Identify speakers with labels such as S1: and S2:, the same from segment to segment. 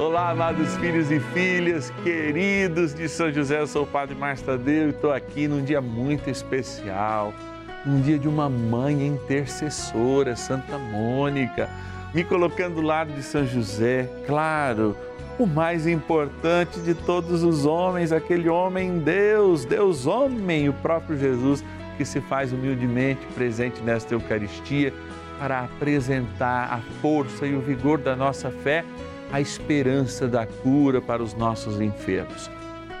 S1: Olá, amados filhos e filhas, queridos de São José, eu sou o Padre Márcio Tadeu e estou aqui num dia muito especial, um dia de uma mãe intercessora, Santa Mônica, me colocando do lado de São José, claro, o mais importante de todos os homens, aquele homem Deus, Deus homem, o próprio Jesus, que se faz humildemente presente nesta Eucaristia para apresentar a força e o vigor da nossa fé a esperança da cura para os nossos enfermos.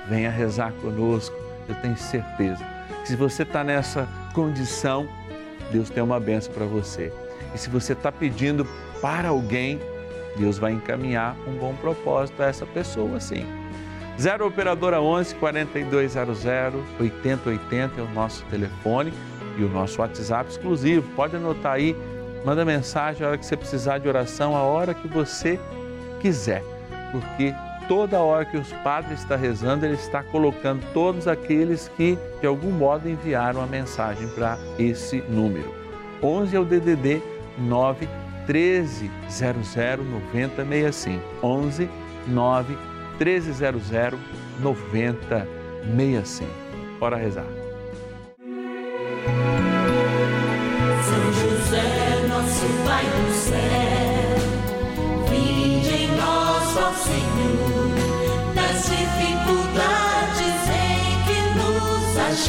S1: Venha rezar conosco, eu tenho certeza se você está nessa condição, Deus tem uma benção para você. E se você está pedindo para alguém, Deus vai encaminhar um bom propósito a essa pessoa, sim. 0 Operadora 11 4200 8080 é o nosso telefone e o nosso WhatsApp exclusivo. Pode anotar aí, manda mensagem a hora que você precisar de oração, a hora que você quiser, porque toda hora que os padres está rezando, ele está colocando todos aqueles que de algum modo enviaram a mensagem para esse número. 11 é o DDD 9 13 00 9065. 11 9 13 00 9065. Bora rezar.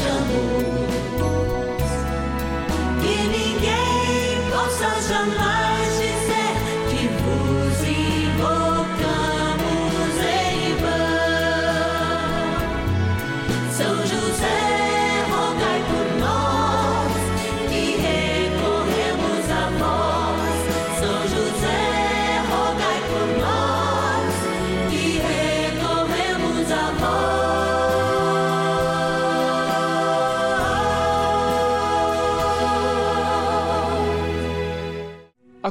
S2: Nos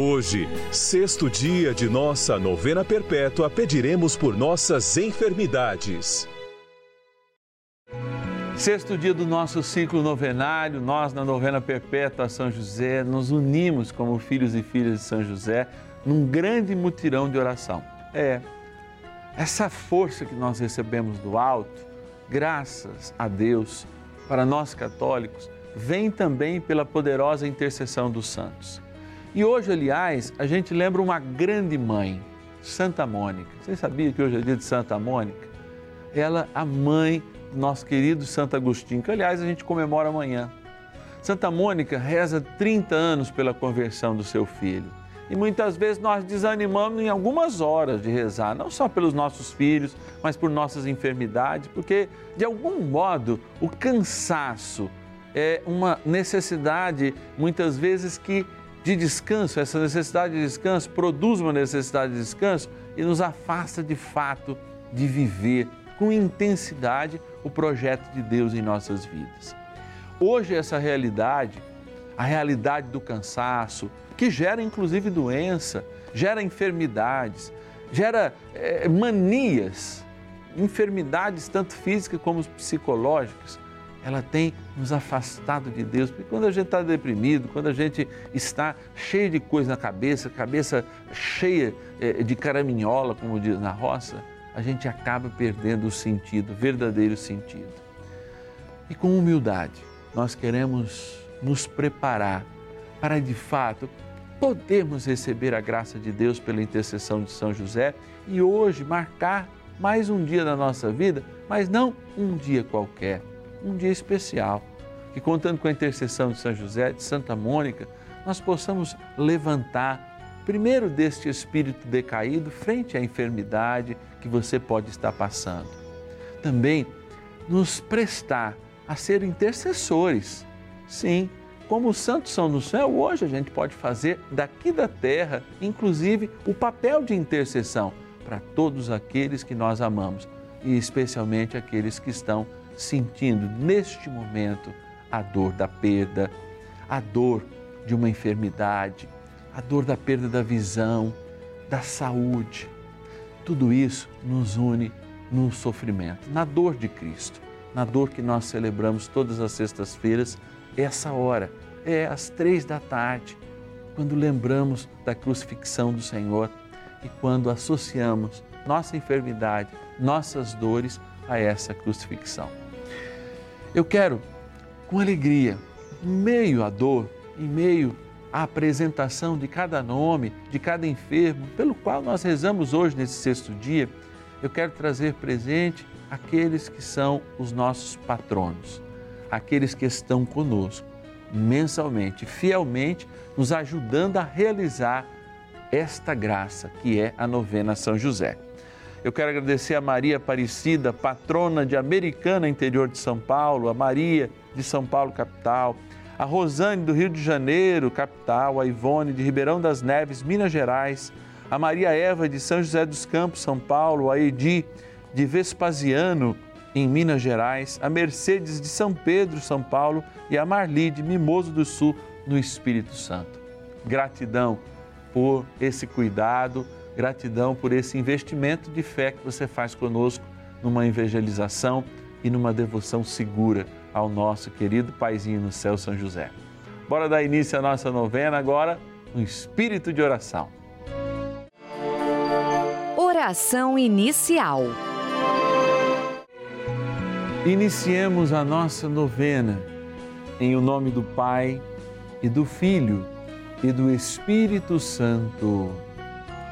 S3: Hoje, sexto dia de nossa novena perpétua, pediremos por nossas enfermidades.
S1: Sexto dia do nosso ciclo novenário, nós na novena perpétua a São José nos unimos como filhos e filhas de São José num grande mutirão de oração. É, essa força que nós recebemos do alto, graças a Deus, para nós católicos, vem também pela poderosa intercessão dos santos. E hoje, aliás, a gente lembra uma grande mãe, Santa Mônica. Você sabia que hoje é dia de Santa Mônica? Ela, a mãe do nosso querido Santo Agostinho, que aliás a gente comemora amanhã. Santa Mônica reza 30 anos pela conversão do seu filho. E muitas vezes nós desanimamos em algumas horas de rezar, não só pelos nossos filhos, mas por nossas enfermidades, porque de algum modo o cansaço é uma necessidade muitas vezes que de descanso, essa necessidade de descanso produz uma necessidade de descanso e nos afasta de fato de viver com intensidade o projeto de Deus em nossas vidas. Hoje, essa realidade, a realidade do cansaço, que gera inclusive doença, gera enfermidades, gera é, manias, enfermidades tanto físicas como psicológicas ela tem nos afastado de Deus. Porque quando a gente está deprimido, quando a gente está cheio de coisa na cabeça, cabeça cheia eh, de caraminhola, como diz na roça, a gente acaba perdendo o sentido, o verdadeiro sentido. E com humildade, nós queremos nos preparar para de fato podermos receber a graça de Deus pela intercessão de São José e hoje marcar mais um dia da nossa vida mas não um dia qualquer, um dia especial. Que contando com a intercessão de São José, de Santa Mônica, nós possamos levantar primeiro deste espírito decaído frente à enfermidade que você pode estar passando. Também nos prestar a ser intercessores. Sim, como os santos são no céu, hoje a gente pode fazer daqui da terra, inclusive, o papel de intercessão para todos aqueles que nós amamos e especialmente aqueles que estão sentindo neste momento a dor da perda, a dor de uma enfermidade, a dor da perda da visão, da saúde. Tudo isso nos une no sofrimento, na dor de Cristo, na dor que nós celebramos todas as sextas-feiras, essa hora, é às três da tarde, quando lembramos da crucifixão do Senhor e quando associamos nossa enfermidade, nossas dores a essa crucifixão. Eu quero, com alegria, em meio à dor, em meio à apresentação de cada nome, de cada enfermo, pelo qual nós rezamos hoje nesse sexto dia, eu quero trazer presente aqueles que são os nossos patronos, aqueles que estão conosco mensalmente, fielmente, nos ajudando a realizar esta graça que é a novena São José. Eu quero agradecer a Maria Aparecida, patrona de Americana, interior de São Paulo, a Maria de São Paulo, capital, a Rosane do Rio de Janeiro, capital, a Ivone de Ribeirão das Neves, Minas Gerais, a Maria Eva de São José dos Campos, São Paulo, a Edi de Vespasiano, em Minas Gerais, a Mercedes de São Pedro, São Paulo e a Marli de Mimoso do Sul, no Espírito Santo. Gratidão por esse cuidado Gratidão por esse investimento de fé que você faz conosco numa evangelização e numa devoção segura ao nosso querido Paizinho no céu, São José. Bora dar início à nossa novena agora no espírito de oração.
S4: Oração inicial.
S1: Iniciemos a nossa novena em o nome do Pai e do Filho e do Espírito Santo.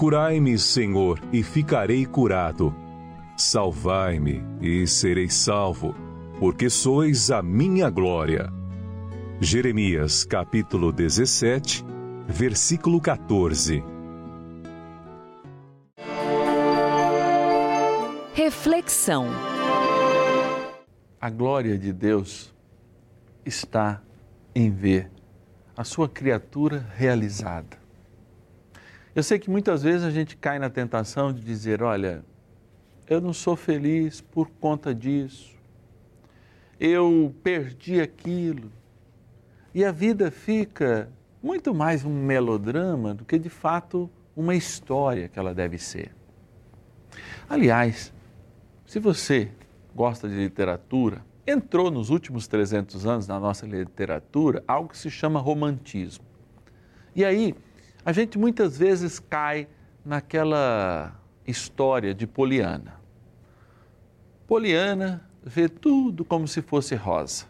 S3: Curai-me, Senhor, e ficarei curado. Salvai-me e serei salvo, porque sois a minha glória. Jeremias capítulo 17, versículo 14.
S4: Reflexão:
S1: A glória de Deus está em ver a sua criatura realizada eu sei que muitas vezes a gente cai na tentação de dizer: olha, eu não sou feliz por conta disso, eu perdi aquilo. E a vida fica muito mais um melodrama do que de fato uma história que ela deve ser. Aliás, se você gosta de literatura, entrou nos últimos 300 anos na nossa literatura algo que se chama romantismo. E aí, a gente muitas vezes cai naquela história de Poliana. Poliana vê tudo como se fosse rosa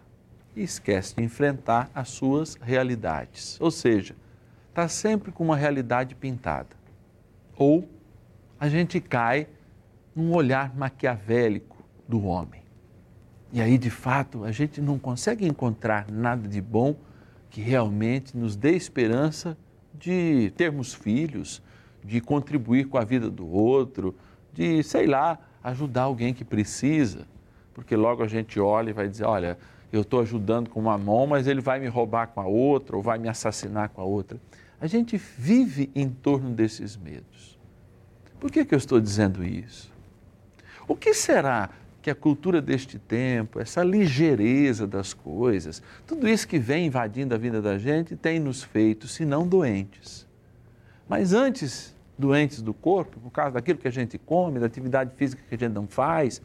S1: e esquece de enfrentar as suas realidades. Ou seja, está sempre com uma realidade pintada. Ou a gente cai num olhar maquiavélico do homem. E aí, de fato, a gente não consegue encontrar nada de bom que realmente nos dê esperança de termos filhos, de contribuir com a vida do outro, de, sei lá, ajudar alguém que precisa. Porque logo a gente olha e vai dizer: olha, eu estou ajudando com uma mão, mas ele vai me roubar com a outra ou vai me assassinar com a outra. A gente vive em torno desses medos. Por que, que eu estou dizendo isso? O que será que a cultura deste tempo, essa ligeireza das coisas, tudo isso que vem invadindo a vida da gente tem nos feito, se não doentes. Mas antes doentes do corpo, por causa daquilo que a gente come, da atividade física que a gente não faz,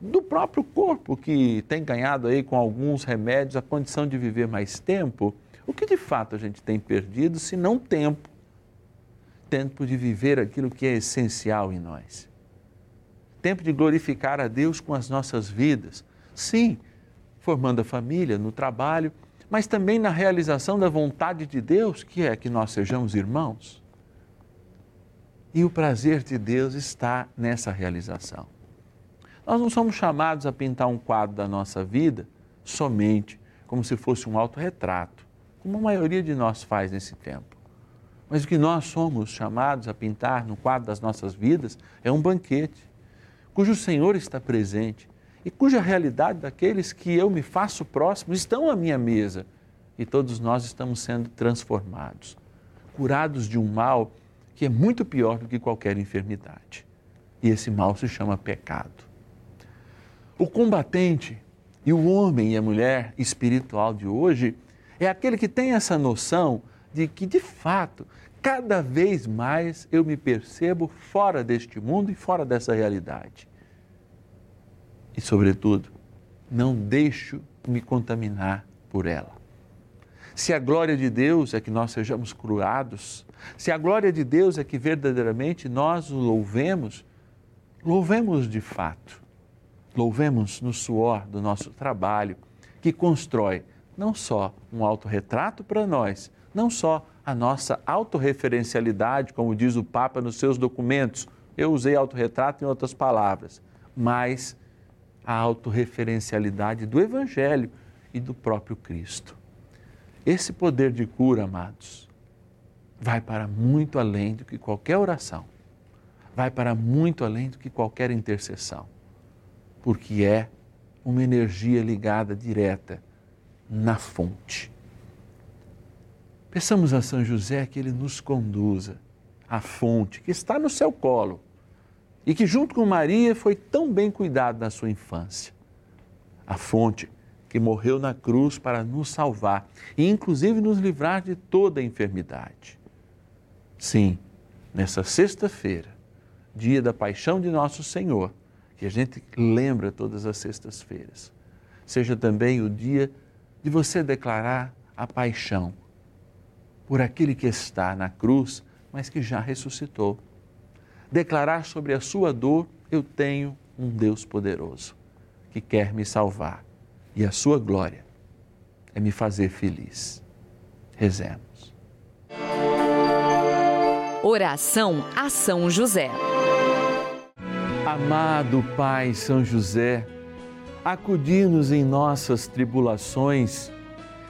S1: do próprio corpo que tem ganhado aí com alguns remédios a condição de viver mais tempo, o que de fato a gente tem perdido se não tempo? Tempo de viver aquilo que é essencial em nós tempo de glorificar a Deus com as nossas vidas. Sim, formando a família, no trabalho, mas também na realização da vontade de Deus, que é que nós sejamos irmãos. E o prazer de Deus está nessa realização. Nós não somos chamados a pintar um quadro da nossa vida somente como se fosse um autorretrato, como a maioria de nós faz nesse tempo. Mas o que nós somos chamados a pintar no quadro das nossas vidas é um banquete cujo Senhor está presente e cuja realidade daqueles que eu me faço próximo estão à minha mesa e todos nós estamos sendo transformados, curados de um mal que é muito pior do que qualquer enfermidade. E esse mal se chama pecado. O combatente e o homem e a mulher espiritual de hoje é aquele que tem essa noção de que, de fato, cada vez mais eu me percebo fora deste mundo e fora dessa realidade. E, sobretudo, não deixo me contaminar por ela. Se a glória de Deus é que nós sejamos curados, se a glória de Deus é que verdadeiramente nós o louvemos, louvemos de fato. Louvemos no suor do nosso trabalho, que constrói não só um autorretrato para nós, não só a nossa autorreferencialidade, como diz o Papa nos seus documentos. Eu usei autorretrato em outras palavras, mas a autorreferencialidade do Evangelho e do próprio Cristo. Esse poder de cura, amados, vai para muito além do que qualquer oração, vai para muito além do que qualquer intercessão, porque é uma energia ligada direta na fonte Peçamos a São José que ele nos conduza à fonte que está no seu colo e que, junto com Maria, foi tão bem cuidado na sua infância. A fonte que morreu na cruz para nos salvar e, inclusive, nos livrar de toda a enfermidade. Sim, nessa sexta-feira, dia da paixão de nosso Senhor, que a gente lembra todas as sextas-feiras, seja também o dia de você declarar a paixão por aquele que está na cruz, mas que já ressuscitou. Declarar sobre a sua dor: Eu tenho um Deus poderoso que quer me salvar e a sua glória é me fazer feliz. Rezemos.
S4: Oração a São José.
S1: Amado Pai São José, acudir-nos em nossas tribulações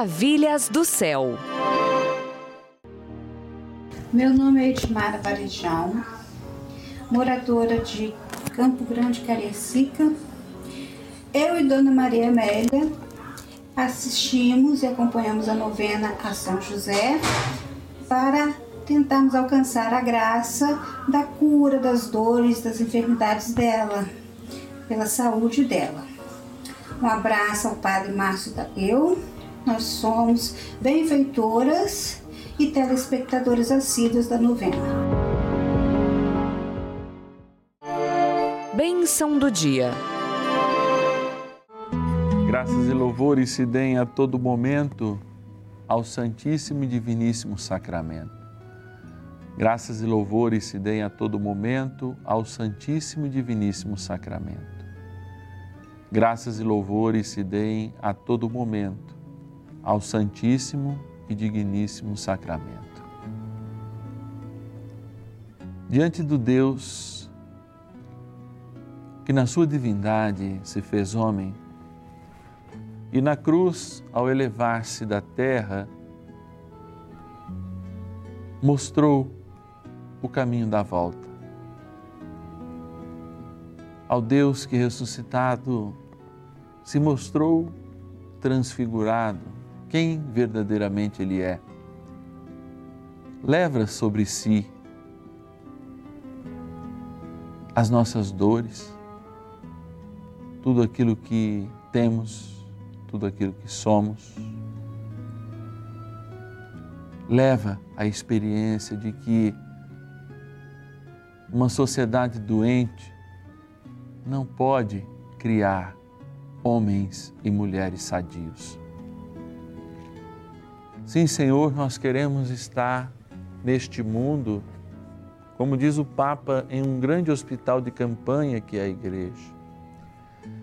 S4: Maravilhas do céu.
S5: Meu nome é Edmara Varejão, moradora de Campo Grande, Cariacica. Eu e Dona Maria Amélia assistimos e acompanhamos a novena a São José para tentarmos alcançar a graça da cura das dores, das enfermidades dela, pela saúde dela. Um abraço ao Padre Márcio Tadeu. Nós somos benfeitoras e telespectadores assíduos da novena.
S4: Bênção do dia.
S1: Graças e louvores se deem a todo momento ao Santíssimo e Diviníssimo Sacramento. Graças e louvores se deem a todo momento ao Santíssimo e Diviníssimo Sacramento. Graças e louvores se deem a todo momento ao Santíssimo e digníssimo sacramento. Diante do Deus que na sua divindade se fez homem e na cruz, ao elevar-se da terra, mostrou o caminho da volta. Ao Deus que ressuscitado se mostrou transfigurado, quem verdadeiramente Ele é. Leva sobre si as nossas dores, tudo aquilo que temos, tudo aquilo que somos. Leva a experiência de que uma sociedade doente não pode criar homens e mulheres sadios. Sim, Senhor, nós queremos estar neste mundo, como diz o Papa, em um grande hospital de campanha que é a Igreja.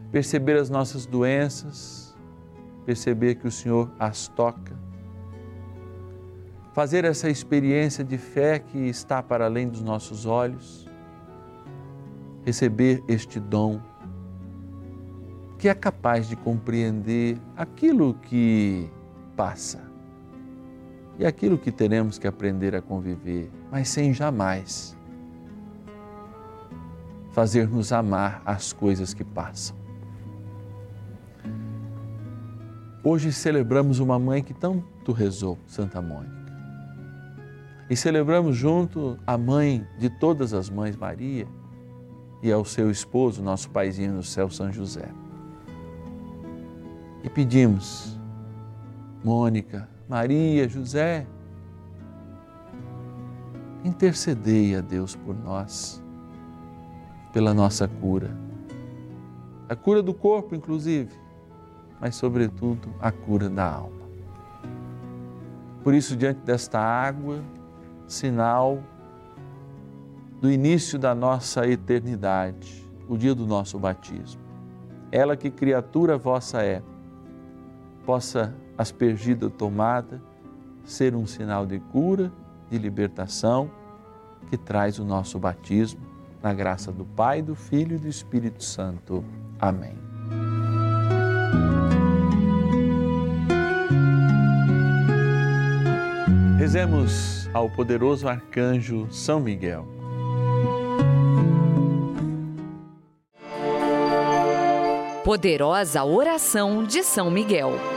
S1: Perceber as nossas doenças, perceber que o Senhor as toca. Fazer essa experiência de fé que está para além dos nossos olhos. Receber este dom que é capaz de compreender aquilo que passa e aquilo que teremos que aprender a conviver, mas sem jamais fazer-nos amar as coisas que passam. Hoje celebramos uma mãe que tanto rezou, Santa Mônica. E celebramos junto a mãe de todas as mães, Maria, e ao seu esposo, nosso paizinho no céu, São José. E pedimos, Mônica, Maria, José, intercedei a Deus por nós, pela nossa cura, a cura do corpo, inclusive, mas, sobretudo, a cura da alma. Por isso, diante desta água, sinal do início da nossa eternidade, o dia do nosso batismo, ela que criatura vossa é, possa aspergida tomada ser um sinal de cura, de libertação, que traz o nosso batismo, na graça do Pai, do Filho e do Espírito Santo. Amém. Rezemos ao poderoso arcanjo São Miguel.
S4: Poderosa oração de São Miguel.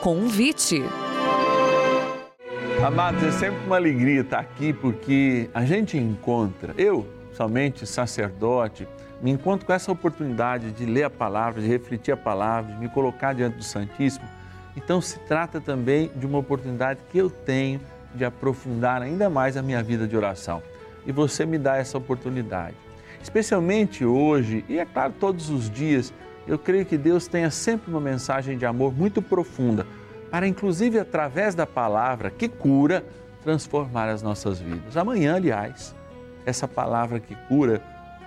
S4: Convite.
S1: Amados, é sempre uma alegria estar aqui porque a gente encontra, eu, somente sacerdote, me encontro com essa oportunidade de ler a palavra, de refletir a palavra, de me colocar diante do Santíssimo. Então se trata também de uma oportunidade que eu tenho de aprofundar ainda mais a minha vida de oração. E você me dá essa oportunidade. Especialmente hoje, e é claro, todos os dias, eu creio que Deus tenha sempre uma mensagem de amor muito profunda, para inclusive através da palavra que cura, transformar as nossas vidas. Amanhã, aliás, essa palavra que cura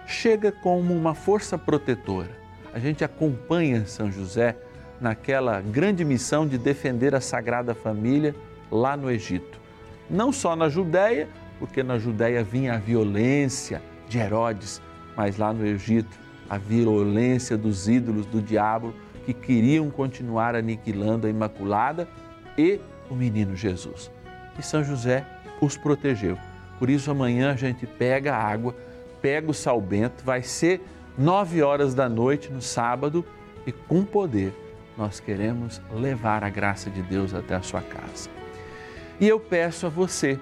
S1: chega como uma força protetora. A gente acompanha São José naquela grande missão de defender a Sagrada Família lá no Egito. Não só na Judéia, porque na Judéia vinha a violência de Herodes, mas lá no Egito a violência dos ídolos do diabo que queriam continuar aniquilando a Imaculada e o menino Jesus. E São José os protegeu. Por isso amanhã a gente pega a água pega o sal bento, vai ser nove horas da noite no sábado e com poder nós queremos levar a graça de Deus até a sua casa. E eu peço a você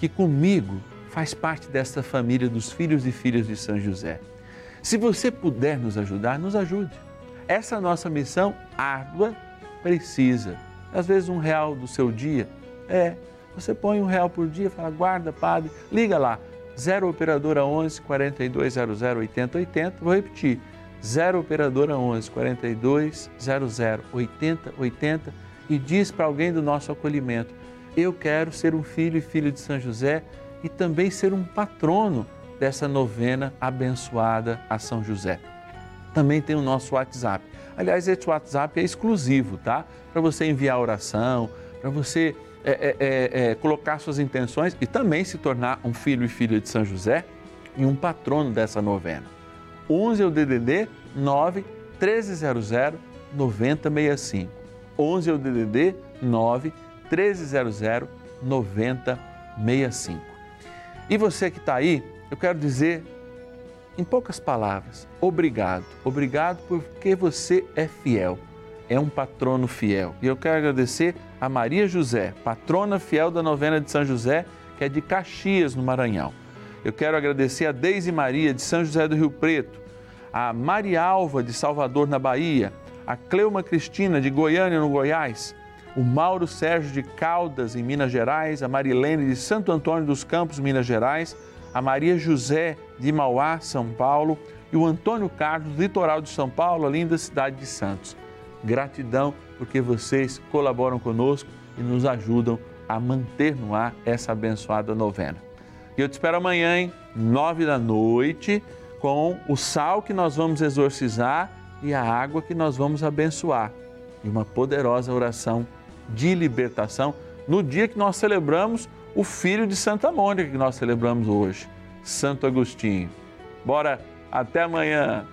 S1: que comigo faz parte desta família dos filhos e filhas de São José. Se você puder nos ajudar, nos ajude. Essa nossa missão árdua precisa. Às vezes um real do seu dia. É, você põe um real por dia, fala, guarda, padre, liga lá, 0 operadora 11 4200 8080. Vou repetir. 0 operadora 11 4200 8080 e diz para alguém do nosso acolhimento: Eu quero ser um filho e filho de São José e também ser um patrono dessa novena abençoada a São José. Também tem o nosso WhatsApp. Aliás, esse WhatsApp é exclusivo, tá? Para você enviar oração, para você é, é, é, é, colocar suas intenções e também se tornar um filho e filha de São José e um patrono dessa novena. 11 é o DDD 9 1300 9065. 11 é o DDD 9 1300 9065. E você que está aí, eu quero dizer em poucas palavras, obrigado. Obrigado porque você é fiel é um patrono fiel. E eu quero agradecer a Maria José, patrona fiel da novena de São José, que é de Caxias, no Maranhão. Eu quero agradecer a Deise Maria, de São José do Rio Preto, a Maria Alva, de Salvador, na Bahia, a Cleuma Cristina, de Goiânia, no Goiás, o Mauro Sérgio de Caldas, em Minas Gerais, a Marilene de Santo Antônio dos Campos, Minas Gerais, a Maria José de Mauá, São Paulo, e o Antônio Carlos, litoral de São Paulo, a linda cidade de Santos. Gratidão porque vocês colaboram conosco e nos ajudam a manter no ar essa abençoada novena. E eu te espero amanhã, hein? nove da noite, com o sal que nós vamos exorcizar e a água que nós vamos abençoar. E uma poderosa oração de libertação no dia que nós celebramos o filho de Santa Mônica que nós celebramos hoje, Santo Agostinho. Bora, até amanhã!